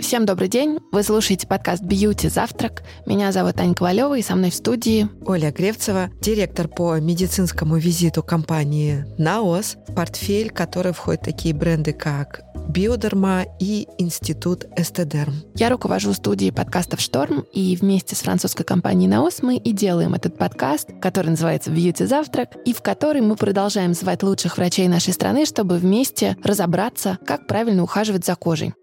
Всем добрый день. Вы слушаете подкаст «Бьюти Завтрак». Меня зовут Аня Ковалева, и со мной в студии Оля Гревцева, директор по медицинскому визиту компании «Наос», в портфель которой входят такие бренды, как Биодерма и Институт Эстедерм. Я руковожу студией подкастов «Шторм», и вместе с французской компанией «Наос» мы и делаем этот подкаст, который называется «Бьюти Завтрак», и в который мы продолжаем звать лучших врачей нашей страны, чтобы вместе разобраться, как правильно ухаживать за кожей.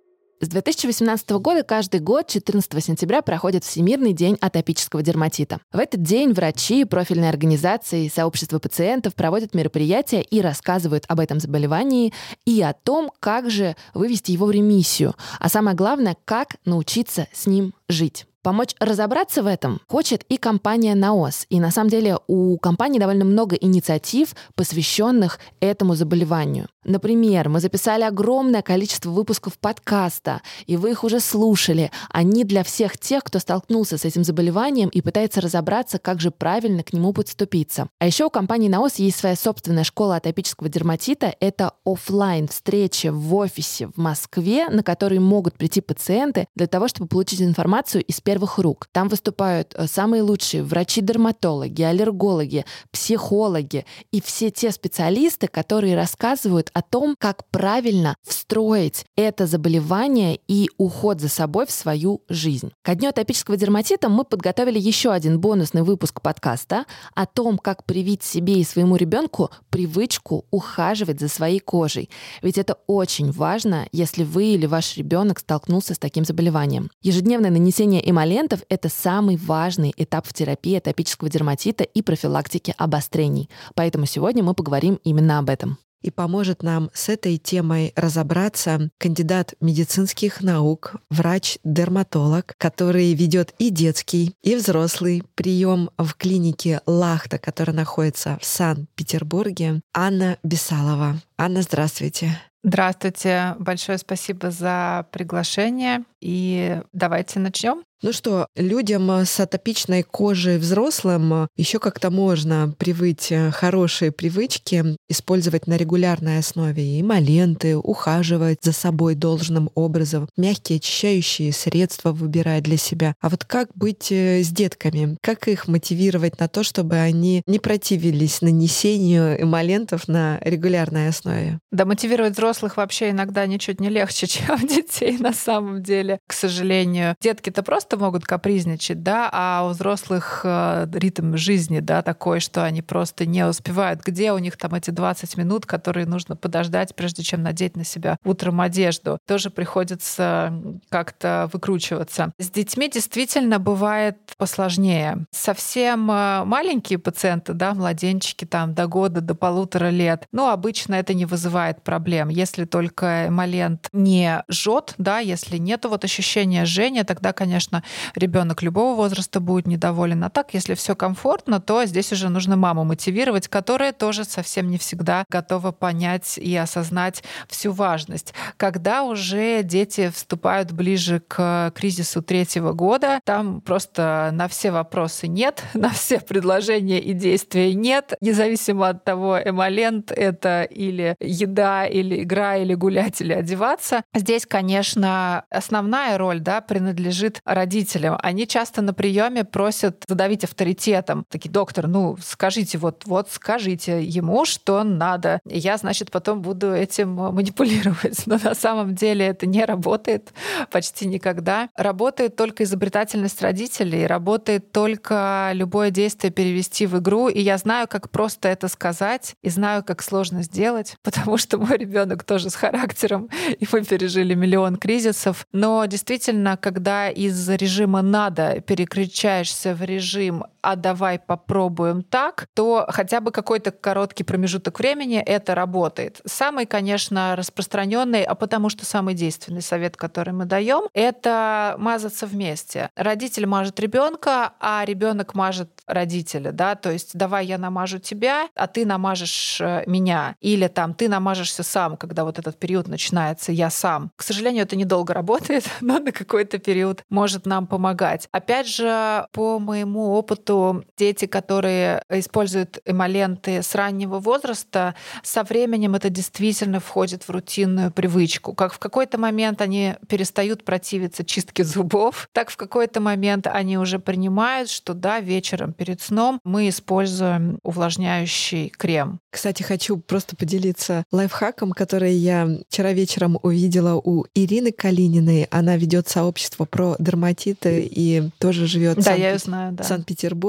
С 2018 года каждый год 14 сентября проходит Всемирный день атопического дерматита. В этот день врачи, профильные организации, сообщества пациентов проводят мероприятия и рассказывают об этом заболевании и о том, как же вывести его в ремиссию, а самое главное, как научиться с ним жить. Помочь разобраться в этом хочет и компания Наос. И на самом деле у компании довольно много инициатив, посвященных этому заболеванию. Например, мы записали огромное количество выпусков подкаста, и вы их уже слушали. Они для всех тех, кто столкнулся с этим заболеванием и пытается разобраться, как же правильно к нему подступиться. А еще у компании Наос есть своя собственная школа атопического дерматита. Это офлайн встреча в офисе в Москве, на которые могут прийти пациенты для того, чтобы получить информацию из первых первых рук. Там выступают э, самые лучшие врачи-дерматологи, аллергологи, психологи и все те специалисты, которые рассказывают о том, как правильно встроить это заболевание и уход за собой в свою жизнь. Ко дню атопического дерматита мы подготовили еще один бонусный выпуск подкаста о том, как привить себе и своему ребенку привычку ухаживать за своей кожей. Ведь это очень важно, если вы или ваш ребенок столкнулся с таким заболеванием. Ежедневное нанесение Эмолентов — это самый важный этап в терапии атопического дерматита и профилактике обострений. Поэтому сегодня мы поговорим именно об этом. И поможет нам с этой темой разобраться кандидат медицинских наук, врач-дерматолог, который ведет и детский, и взрослый прием в клинике Лахта, которая находится в Санкт-Петербурге, Анна Бесалова. Анна, здравствуйте. Здравствуйте, большое спасибо за приглашение. И давайте начнем. Ну что, людям с атопичной кожей взрослым еще как-то можно привыть э, хорошие привычки, использовать на регулярной основе эмоленты, ухаживать за собой должным образом, мягкие очищающие средства выбирать для себя. А вот как быть э, с детками? Как их мотивировать на то, чтобы они не противились нанесению эмолентов на регулярной основе? Да, мотивировать взрослых вообще иногда ничуть не легче, чем детей на самом деле, к сожалению. Детки-то просто просто могут капризничать, да, а у взрослых э, ритм жизни, да, такой, что они просто не успевают. Где у них там эти 20 минут, которые нужно подождать, прежде чем надеть на себя утром одежду? Тоже приходится как-то выкручиваться. С детьми действительно бывает посложнее. Совсем э, маленькие пациенты, да, младенчики там до года, до полутора лет, ну, обычно это не вызывает проблем. Если только эмолент не жжет, да, если нет вот ощущения жжения, тогда, конечно, ребенок любого возраста будет недоволен. А так, если все комфортно, то здесь уже нужно маму мотивировать, которая тоже совсем не всегда готова понять и осознать всю важность. Когда уже дети вступают ближе к кризису третьего года, там просто на все вопросы нет, на все предложения и действия нет, независимо от того, эмолент это или еда, или игра, или гулять, или одеваться. Здесь, конечно, основная роль да, принадлежит родителям они часто на приеме просят задавить авторитетом. Такие, доктор, ну скажите, вот, вот скажите ему, что надо. Я, значит, потом буду этим манипулировать. Но на самом деле это не работает почти никогда. Работает только изобретательность родителей, работает только любое действие перевести в игру. И я знаю, как просто это сказать, и знаю, как сложно сделать, потому что мой ребенок тоже с характером, и мы пережили миллион кризисов. Но действительно, когда из режима «надо» переключаешься в режим «а давай попробуем так», то хотя бы какой-то короткий промежуток времени это работает. Самый, конечно, распространенный, а потому что самый действенный совет, который мы даем, это мазаться вместе. Родитель мажет ребенка, а ребенок мажет родителя, да, то есть давай я намажу тебя, а ты намажешь э, меня, или там ты намажешься сам, когда вот этот период начинается, я сам. К сожалению, это недолго работает, но на какой-то период может нам помогать. Опять же, по моему опыту что дети, которые используют эмоленты с раннего возраста, со временем это действительно входит в рутинную привычку. Как в какой-то момент они перестают противиться чистке зубов, так в какой-то момент они уже принимают, что да, вечером перед сном мы используем увлажняющий крем. Кстати, хочу просто поделиться лайфхаком, который я вчера вечером увидела у Ирины Калининой. Она ведет сообщество про дерматиты и тоже живет да, в, я знаю, да. Санкт-Петербурге.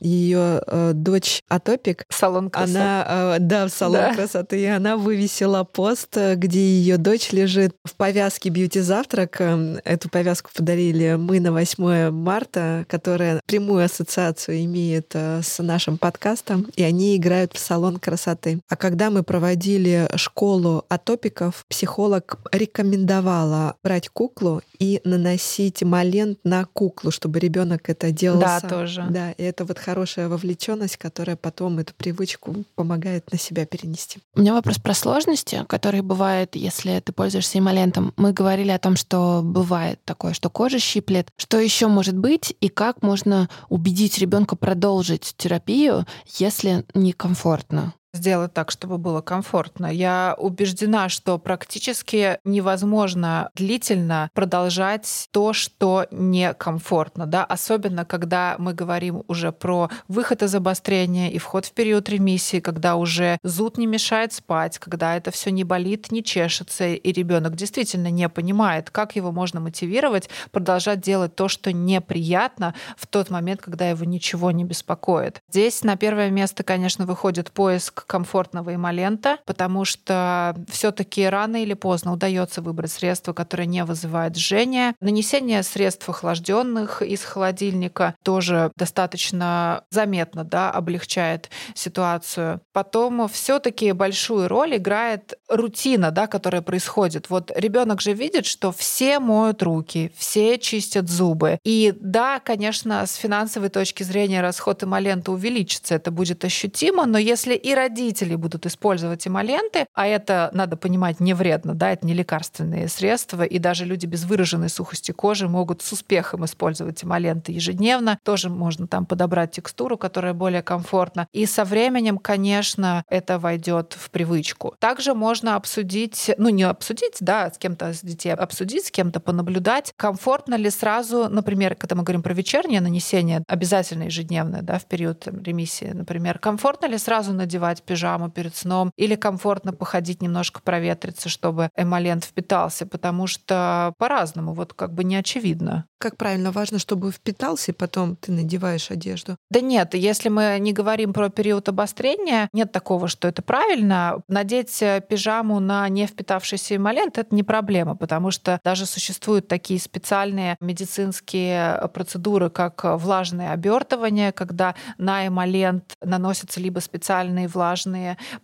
Ее э, дочь Атопик. Салон красоты. Она, э, да, в салон да. красоты. И она вывесила пост, где ее дочь лежит в повязке бьюти-завтрак. Эм, эту повязку подарили мы на 8 марта, которая прямую ассоциацию имеет э, с нашим подкастом. И они играют в салон красоты красоты. А когда мы проводили школу атопиков, психолог рекомендовала брать куклу и наносить малент на куклу, чтобы ребенок это делал да, сам. тоже. Да, и это вот хорошая вовлеченность, которая потом эту привычку помогает на себя перенести. У меня вопрос про сложности, которые бывают, если ты пользуешься эмолентом. Мы говорили о том, что бывает такое, что кожа щиплет. Что еще может быть и как можно убедить ребенка продолжить терапию, если некомфортно? Сделать так, чтобы было комфортно. Я убеждена, что практически невозможно длительно продолжать то, что некомфортно, да, особенно когда мы говорим уже про выход из обострения и вход в период ремиссии, когда уже зуд не мешает спать, когда это все не болит, не чешется, и ребенок действительно не понимает, как его можно мотивировать продолжать делать то, что неприятно в тот момент, когда его ничего не беспокоит. Здесь на первое место, конечно, выходит поиск комфортного эмолента, потому что все-таки рано или поздно удается выбрать средство, которое не вызывает жжения. Нанесение средств охлажденных из холодильника тоже достаточно заметно да, облегчает ситуацию. Потом все-таки большую роль играет рутина, да, которая происходит. Вот ребенок же видит, что все моют руки, все чистят зубы. И да, конечно, с финансовой точки зрения расход эмолента увеличится, это будет ощутимо, но если и родители родители будут использовать эмоленты, а это, надо понимать, не вредно, да, это не лекарственные средства, и даже люди без выраженной сухости кожи могут с успехом использовать эмоленты ежедневно. Тоже можно там подобрать текстуру, которая более комфортна. И со временем, конечно, это войдет в привычку. Также можно обсудить, ну не обсудить, да, с кем-то с детей, обсудить, с кем-то понаблюдать, комфортно ли сразу, например, когда мы говорим про вечернее нанесение, обязательно ежедневное, да, в период ремиссии, например, комфортно ли сразу надевать надевать пижаму перед сном или комфортно походить немножко проветриться, чтобы эмолент впитался, потому что по-разному, вот как бы не очевидно. Как правильно, важно, чтобы впитался, и потом ты надеваешь одежду. Да нет, если мы не говорим про период обострения, нет такого, что это правильно. Надеть э, пижаму на не впитавшийся эмолент — это не проблема, потому что даже существуют такие специальные медицинские э, процедуры, как влажное обертывание, когда на эмолент наносятся либо специальные влажные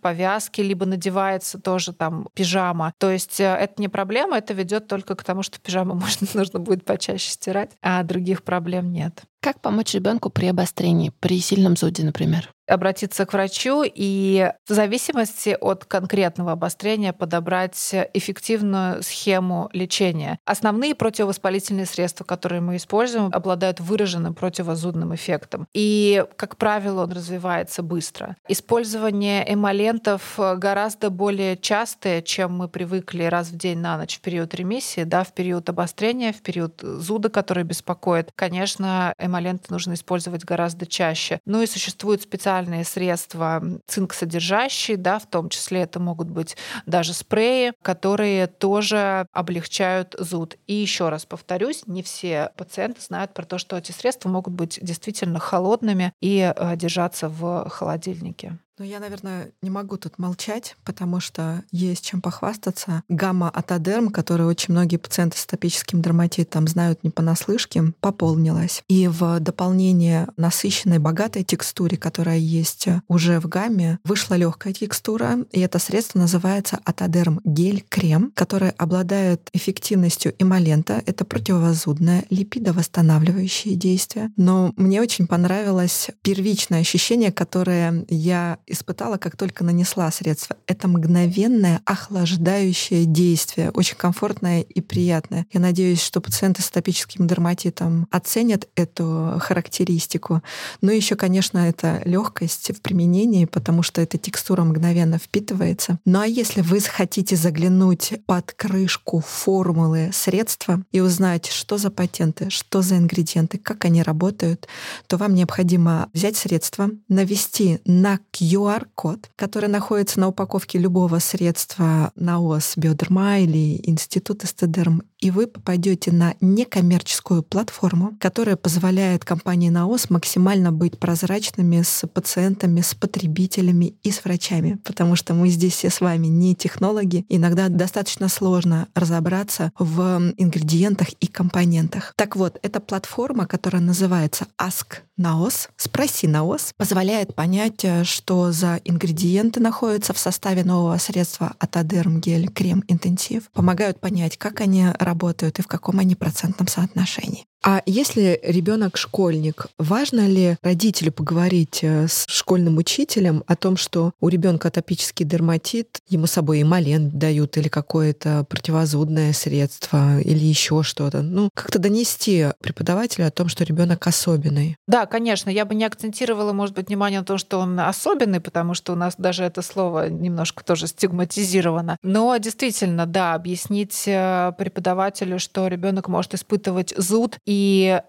повязки, либо надевается тоже там пижама. То есть э, это не проблема, это ведет только к тому, что пижаму можно, нужно будет почаще стирать, а других проблем нет. Как помочь ребенку при обострении, при сильном зуде, например? Обратиться к врачу и в зависимости от конкретного обострения подобрать эффективную схему лечения. Основные противовоспалительные средства, которые мы используем, обладают выраженным противозудным эффектом. И, как правило, он развивается быстро. Использование эмолентов гораздо более частое, чем мы привыкли раз в день на ночь в период ремиссии, да, в период обострения, в период зуда, который беспокоит. Конечно, эмоленты нужно использовать гораздо чаще. Ну и существуют специальные средства цинк-содержащие, да, в том числе это могут быть даже спреи, которые тоже облегчают зуд. И еще раз повторюсь, не все пациенты знают про то, что эти средства могут быть действительно холодными и э, держаться в холодильнике. Ну, я, наверное, не могу тут молчать, потому что есть чем похвастаться. Гамма Атодерм, которую очень многие пациенты с атопическим дерматитом знают не понаслышке, пополнилась. И в дополнение насыщенной, богатой текстуре, которая есть уже в гамме, вышла легкая текстура, и это средство называется Атодерм гель-крем, который обладает эффективностью эмолента. Это противовозудное, липидовосстанавливающее действие. Но мне очень понравилось первичное ощущение, которое я испытала, как только нанесла средство. Это мгновенное охлаждающее действие, очень комфортное и приятное. Я надеюсь, что пациенты с атопическим дерматитом оценят эту характеристику. Ну и еще, конечно, это легкость в применении, потому что эта текстура мгновенно впитывается. Ну а если вы хотите заглянуть под крышку формулы средства и узнать, что за патенты, что за ингредиенты, как они работают, то вам необходимо взять средство, навести на QR-код, который находится на упаковке любого средства НАОС Биодерма или Институт Эстедерм, и вы попадете на некоммерческую платформу, которая позволяет компании НАОС максимально быть прозрачными с пациентами, с потребителями и с врачами, потому что мы здесь все с вами не технологи. Иногда достаточно сложно разобраться в ингредиентах и компонентах. Так вот, эта платформа, которая называется Ask НАОС, спроси НАОС, позволяет понять, э, что за ингредиенты находятся в составе нового средства Атодерм гель крем интенсив, помогают понять, как они работают и в каком они процентном соотношении. А если ребенок школьник, важно ли родителю поговорить э, с школьным учителем о том, что у ребенка атопический дерматит, ему с собой эмолент дают или какое-то противозудное средство или еще что-то? Ну, как-то донести преподавателю о том, что ребенок особенный. Да, конечно, я бы не акцентировала, может быть, внимание на том, что он особенный, потому что у нас даже это слово немножко тоже стигматизировано. Но действительно, да, объяснить э, преподавателю, что ребенок может испытывать зуд и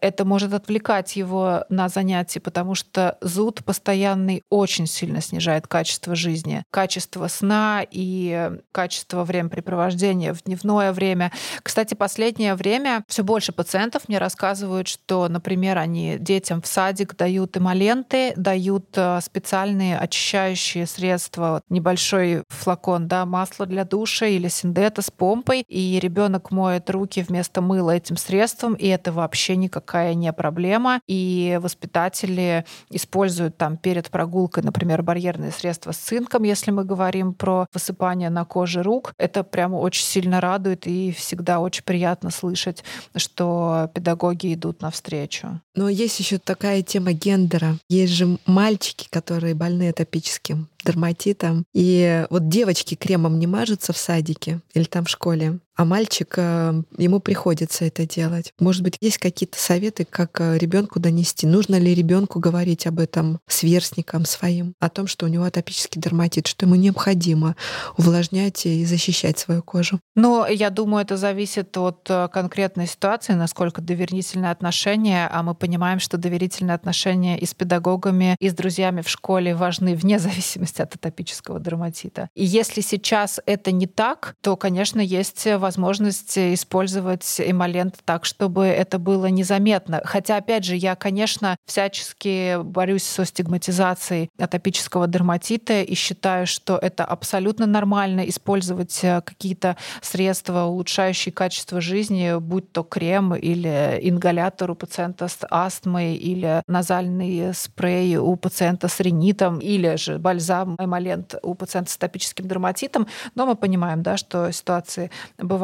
это может отвлекать его на занятия, потому что зуд постоянный очень сильно снижает качество жизни, качество сна и качество времяпрепровождения в дневное время. Кстати, последнее время все больше пациентов мне рассказывают, что, например, они детям в садик дают эмоленты, дают э, специальные очищающие средства, небольшой флакон, да, масла для душа или синдета с помпой, и ребенок моет руки вместо мыла этим средством, и это вообще никакая не проблема. И воспитатели используют там перед прогулкой, например, барьерные средства с цинком, если мы говорим про высыпание на коже рук. Это прямо очень сильно радует и всегда очень приятно слышать, что педагоги идут навстречу. Но есть еще такая тема гендера. Есть же мальчики, которые больны атопическим дерматитом. И вот девочки кремом не мажутся в садике или там в школе, а мальчик, э, ему приходится это делать. Может быть, есть какие-то советы, как э, ребенку донести? Нужно ли ребенку говорить об этом сверстникам своим, о том, что у него атопический дерматит, что ему необходимо увлажнять и защищать свою кожу? Но я думаю, это зависит от э, конкретной ситуации, насколько доверительные отношения, а мы понимаем, что доверительные отношения и с педагогами, и с друзьями в школе важны вне зависимости от атопического дерматита. И если сейчас это не так, то, конечно, есть использовать эмолент так, чтобы это было незаметно. Хотя, опять же, я, конечно, всячески борюсь со стигматизацией атопического дерматита и считаю, что это абсолютно нормально использовать э, какие-то средства, улучшающие качество жизни, будь то крем или ингалятор у пациента с астмой, или назальный спрей у пациента с ринитом, или же бальзам эмолент у пациента с атопическим дерматитом. Но мы понимаем, да, что ситуации бывают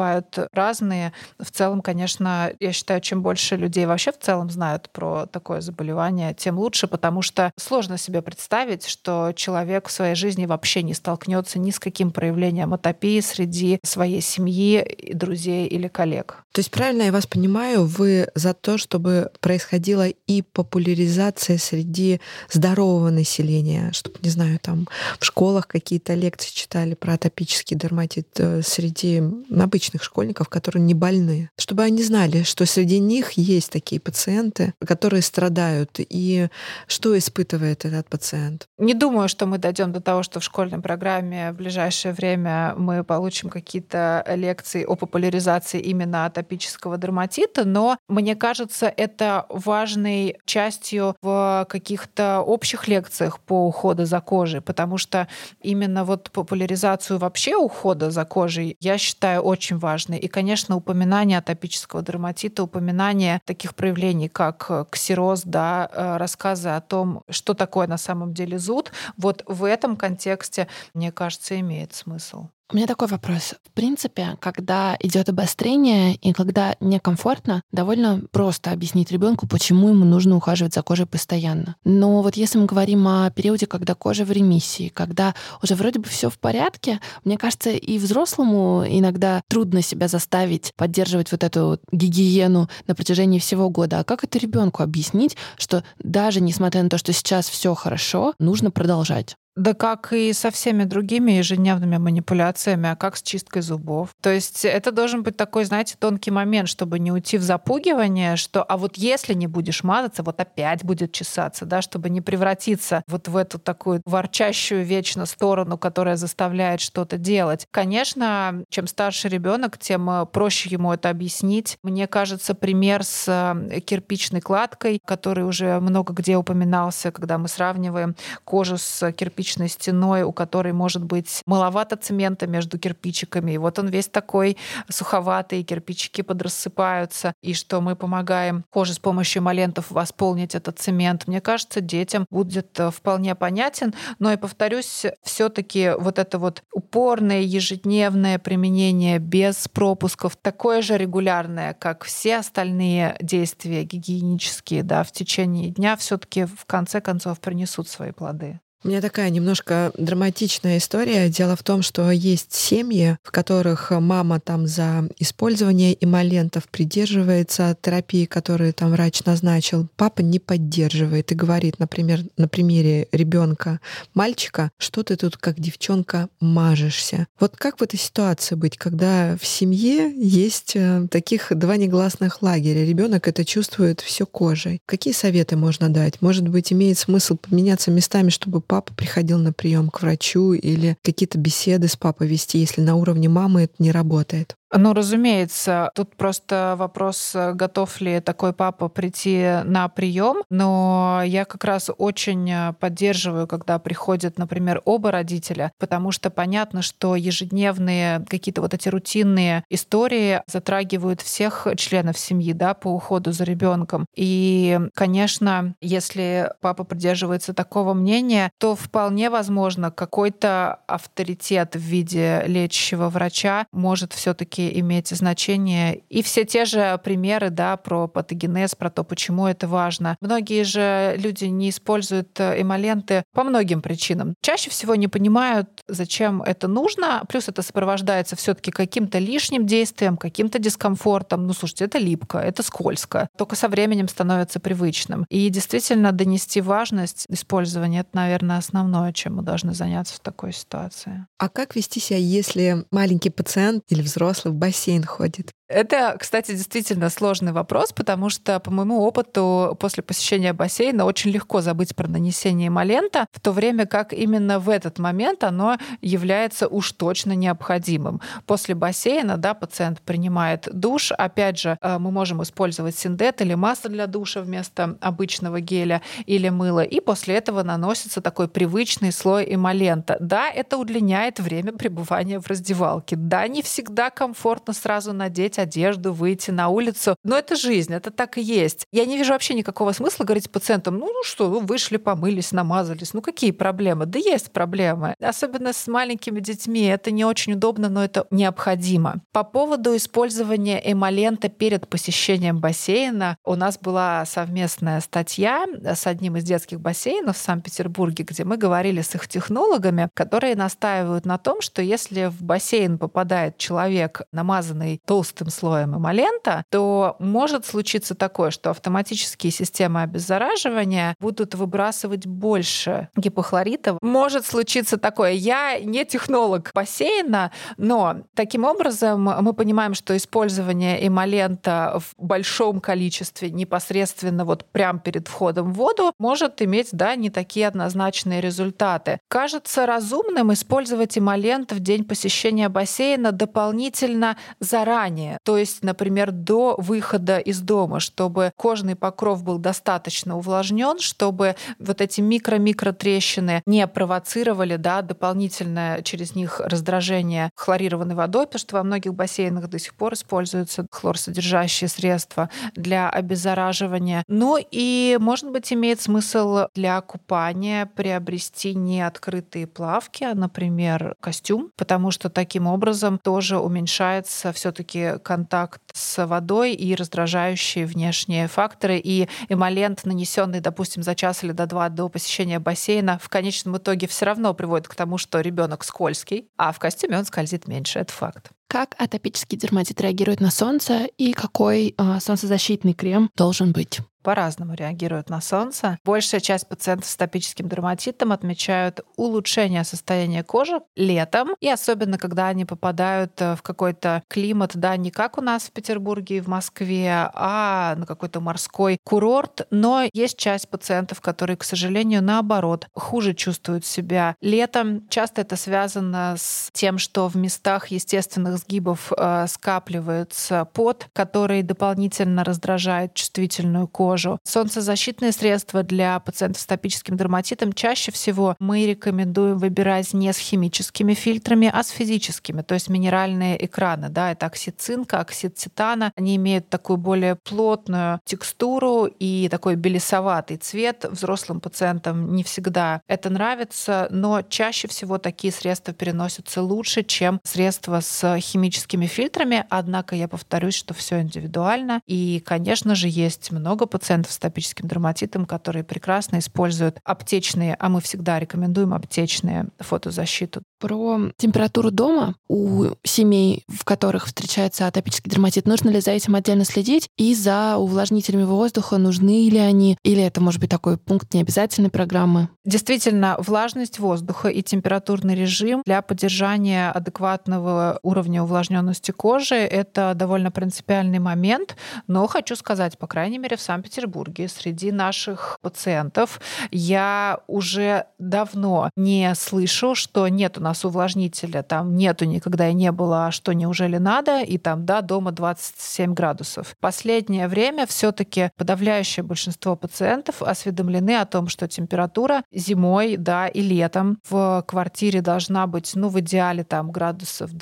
разные. В целом, конечно, я считаю, чем больше людей вообще в целом знают про такое заболевание, тем лучше, потому что сложно себе представить, что человек в своей жизни вообще не столкнется ни с каким проявлением атопии среди своей семьи, друзей или коллег. То есть правильно я вас понимаю, вы за то, чтобы происходила и популяризация среди здорового населения, чтобы, не знаю, там в школах какие-то лекции читали про атопический дерматит э, среди обычных школьников, которые не больны, чтобы они знали, что среди них есть такие пациенты, которые страдают, и что испытывает этот пациент. Не думаю, что мы дойдем до того, что в школьной программе в ближайшее время мы получим какие-то лекции о популяризации именно атопического дерматита, но мне кажется, это важной частью в каких-то общих лекциях по уходу за кожей, потому что именно вот популяризацию вообще ухода за кожей я считаю очень важной. И, конечно, упоминание атопического дерматита, упоминание таких проявлений, как э, ксероз, да, э, рассказы о том, что такое на самом деле зуд, вот в этом контексте, мне кажется, имеет смысл. У меня такой вопрос. В принципе, когда идет обострение и когда некомфортно, довольно просто объяснить ребенку, почему ему нужно ухаживать за кожей постоянно. Но вот если мы говорим о периоде, когда кожа в ремиссии, когда уже вроде бы все в порядке, мне кажется, и взрослому иногда трудно себя заставить поддерживать вот эту гигиену на протяжении всего года. А как это ребенку объяснить, что даже несмотря на то, что сейчас все хорошо, нужно продолжать? Да как и со всеми другими ежедневными манипуляциями, а как с чисткой зубов. То есть это должен быть такой, знаете, тонкий момент, чтобы не уйти в запугивание, что а вот если не будешь мазаться, вот опять будет чесаться, да, чтобы не превратиться вот в эту такую ворчащую вечно сторону, которая заставляет что-то делать. Конечно, чем старше ребенок, тем э, проще ему это объяснить. Мне кажется, пример с э, кирпичной кладкой, который уже много где упоминался, когда мы сравниваем кожу с кирпичной кирпичной стеной, у которой может быть маловато цемента между кирпичиками. И вот он весь такой суховатый, кирпичики подрассыпаются, и что мы помогаем коже с помощью эмолентов восполнить этот цемент. Мне кажется, детям будет э, вполне понятен. Но и повторюсь, все таки вот это вот упорное ежедневное применение без пропусков, такое же регулярное, как все остальные действия гигиенические да, в течение дня, все таки в конце концов принесут свои плоды. У меня такая немножко драматичная история. Дело в том, что есть семьи, в которых мама там за использование эмолентов придерживается терапии, которую там врач назначил. Папа не поддерживает и говорит, например, на примере ребенка мальчика, что ты тут как девчонка мажешься. Вот как в этой ситуации быть, когда в семье есть э, таких два негласных лагеря? Ребенок это чувствует все кожей. Какие советы можно дать? Может быть, имеет смысл поменяться местами, чтобы папа приходил на прием к врачу или какие-то беседы с папой вести, если на уровне мамы это не работает? Ну, разумеется, тут просто вопрос, готов ли такой папа прийти на прием. Но я как раз очень поддерживаю, когда приходят, например, оба родителя, потому что понятно, что ежедневные какие-то вот эти рутинные истории затрагивают всех членов семьи, да, по уходу за ребенком. И, конечно, если папа придерживается такого мнения, то вполне возможно какой-то авторитет в виде лечащего врача может все-таки иметь значение. И все те же примеры да, про патогенез, про то, почему это важно. Многие же люди не используют э, эмоленты по многим причинам. Чаще всего не понимают, зачем это нужно, плюс это сопровождается все таки каким-то лишним действием, каким-то дискомфортом. Ну, слушайте, это липко, это скользко. Только со временем становится привычным. И действительно донести важность использования — это, наверное, основное, чем мы должны заняться в такой ситуации. А как вести себя, если маленький пациент или взрослый в бассейн ходит. Это, кстати, действительно сложный вопрос, потому что, по моему опыту, после посещения бассейна очень легко забыть про нанесение эмолента, в то время как именно в этот момент оно является уж точно необходимым. После бассейна да, пациент принимает душ. Опять же, э, мы можем использовать синдет или масло для душа вместо обычного геля или мыла. И после этого наносится такой привычный слой эмолента. Да, это удлиняет время пребывания в раздевалке. Да, не всегда комфортно сразу надеть надеть одежду, выйти на улицу. Но это жизнь, это так и есть. Я не вижу вообще никакого смысла говорить пациентам, ну, ну что, ну вышли, помылись, намазались, ну какие проблемы? Да есть проблемы. Особенно с маленькими детьми. Это не очень удобно, но это необходимо. По поводу использования эмолента перед посещением бассейна у нас была совместная статья с одним из детских бассейнов в Санкт-Петербурге, где мы говорили с их технологами, которые настаивают на том, что если в бассейн попадает человек, намазанный толстым толстым слоем эмолента, то может случиться такое, что автоматические системы обеззараживания будут выбрасывать больше гипохлорита. Может случиться такое. Я не технолог бассейна, но таким образом мы понимаем, что использование эмолента в большом количестве непосредственно вот прямо перед входом в воду может иметь да, не такие однозначные результаты. Кажется разумным использовать эмолент в день посещения бассейна дополнительно заранее заранее. То есть, например, до выхода из дома, чтобы кожный покров был достаточно увлажнен, чтобы вот эти микро-микро трещины не провоцировали да, дополнительное через них раздражение хлорированной водой, потому что во многих бассейнах до сих пор используются хлорсодержащие средства для обеззараживания. Ну и, может быть, имеет смысл для купания приобрести не открытые плавки, а, например, костюм, потому что таким образом тоже уменьшается все-таки контакт с водой и раздражающие внешние факторы. И эмолент, нанесенный, допустим, за час или до два до посещения бассейна, в конечном итоге все равно приводит к тому, что ребенок скользкий, а в костюме он скользит меньше. Это факт. Как атопический дерматит реагирует на солнце и какой э, солнцезащитный крем должен быть? по-разному реагируют на солнце. Большая часть пациентов с атопическим дерматитом отмечают улучшение состояния кожи летом, и особенно когда они попадают э, в какой-то климат, да, не как у нас в Петербурге и в Москве, а на какой-то морской курорт. Но есть часть пациентов, которые, к сожалению, наоборот, хуже чувствуют себя летом. Часто это связано с тем, что в местах естественных сгибов э, скапливается пот, который дополнительно раздражает чувствительную кожу. Солнцезащитные средства для пациентов с топическим дерматитом чаще всего мы рекомендуем выбирать не с химическими фильтрами, а с физическими, то есть минеральные экраны. Да, это оксид цинка, оксид титана. Они имеют такую более плотную текстуру и такой белесоватый цвет. Взрослым пациентам не всегда это нравится, но чаще всего такие средства переносятся лучше, чем средства с химическими фильтрами. Однако я повторюсь, что все индивидуально. И, конечно же, есть много пациентов, с атопическим дерматитом, которые прекрасно используют аптечные, а мы всегда рекомендуем аптечные фотозащиту. Про температуру дома у семей, в которых встречается атопический дерматит, нужно ли за этим отдельно следить? И за увлажнителями воздуха, нужны ли они? Или это может быть такой пункт необязательной программы? Действительно, влажность воздуха и температурный режим для поддержания адекватного уровня увлажненности кожи — это довольно принципиальный момент. Но хочу сказать, по крайней мере, в Санкт-Петербурге среди наших пациентов я уже давно не слышу, что нет у нас увлажнителя, там нету никогда и не было, а что неужели надо, и там, да, дома 27 градусов. Последнее время все таки подавляющее большинство пациентов осведомлены о том, что температура зимой, да, и летом в квартире должна быть, ну, в идеале там градусов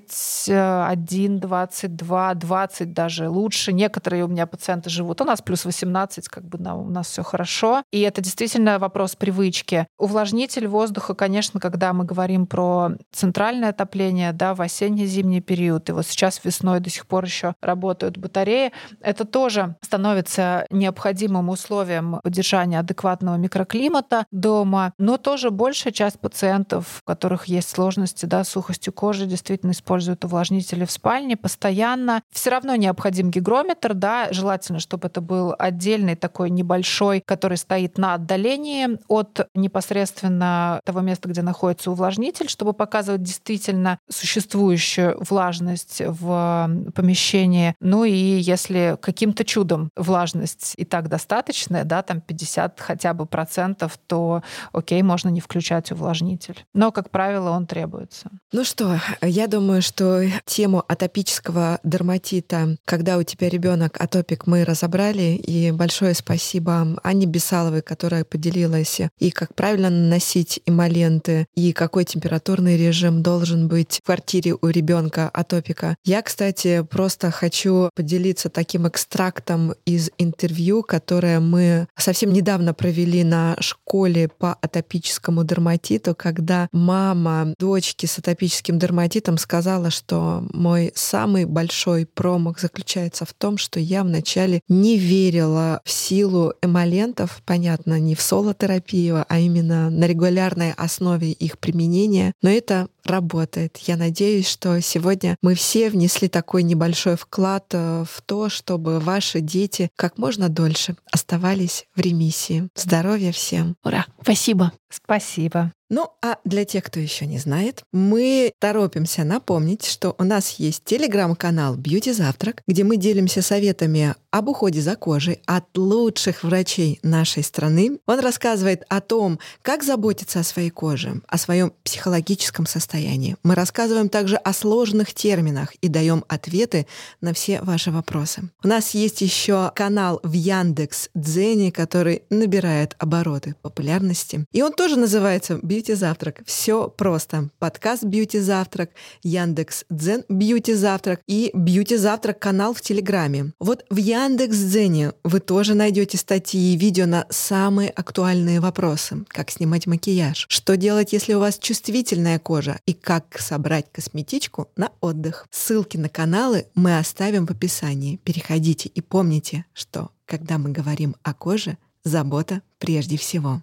21, 22, 20 даже лучше. Некоторые у меня пациенты живут, у нас плюс 18, как бы на, у нас все хорошо. И это действительно вопрос привычки. Увлажнитель воздуха, конечно, когда мы говорим про центральное отопление, да, в осенне-зимний период, и вот сейчас весной до сих пор еще работают батареи, это тоже становится необходимым условием поддержания адекватного микроклимата дома, но тоже большая часть пациентов, у которых есть сложности да, с сухостью кожи, действительно используют увлажнители в спальне постоянно. Все равно необходим гигрометр, да, желательно, чтобы это был отдельный такой небольшой, который стоит на отдалении от непосредственно того места, где находится увлажнитель, чтобы показывать действительно существующую влажность в помещении. Ну и если каким-то чудом влажность и так достаточная, да, там 50 хотя бы процентов, то окей, можно не включать увлажнитель. Но, как правило, он требуется. Ну что, я думаю, что тему атопического дерматита, когда у тебя ребенок атопик, мы разобрали. И большое спасибо Анне Бесаловой, которая поделилась и как правильно наносить эмоленты, и какой температурный режим должен быть в квартире у ребенка атопика. Я, кстати, просто хочу поделиться таким экстрактом из интервью, которое мы совсем недавно провели на школе по атопическому дерматиту, когда мама дочки с атопическим дерматитом сказала, что мой самый большой промах заключается в том, что я вначале не верила верила в силу эмолентов, понятно, не в солотерапию, а именно на регулярной основе их применения. Но это работает. Я надеюсь, что сегодня мы все внесли такой небольшой вклад э, в то, чтобы ваши дети как можно дольше оставались в ремиссии. Здоровья всем! Ура! Спасибо! Спасибо. Ну, а для тех, кто еще не знает, мы торопимся напомнить, что у нас есть телеграм-канал Beauty Завтрак, где мы делимся советами об уходе за кожей от лучших врачей нашей страны. Он рассказывает о том, как заботиться о своей коже, о своем психологическом состоянии. Мы рассказываем также о сложных терминах и даем ответы на все ваши вопросы. У нас есть еще канал в Яндекс Дзене, который набирает обороты популярности. И он тоже называется Beauty Завтрак. Все просто. Подкаст Beauty Завтрак, Яндекс Дзен Beauty Завтрак и Beauty Завтрак канал в Телеграме. Вот в Яндекс Дзене вы тоже найдете статьи и видео на самые актуальные вопросы. Как снимать макияж, что делать, если у вас чувствительная кожа и как собрать косметичку на отдых. Ссылки на каналы мы оставим в описании. Переходите и помните, что когда мы говорим о коже, забота прежде всего.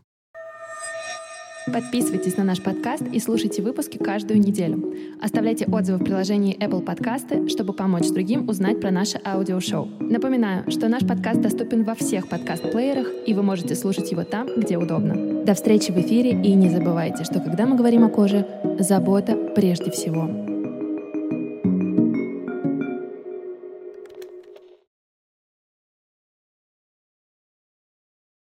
Подписывайтесь на наш подкаст и слушайте выпуски каждую неделю. Оставляйте отзывы в приложении Apple Podcasts, чтобы помочь другим узнать про наше аудиошоу. Напоминаю, что наш подкаст доступен во всех подкаст-плеерах, и вы можете слушать его там, где удобно. До встречи в эфире, и не забывайте, что когда мы говорим о коже, забота прежде всего.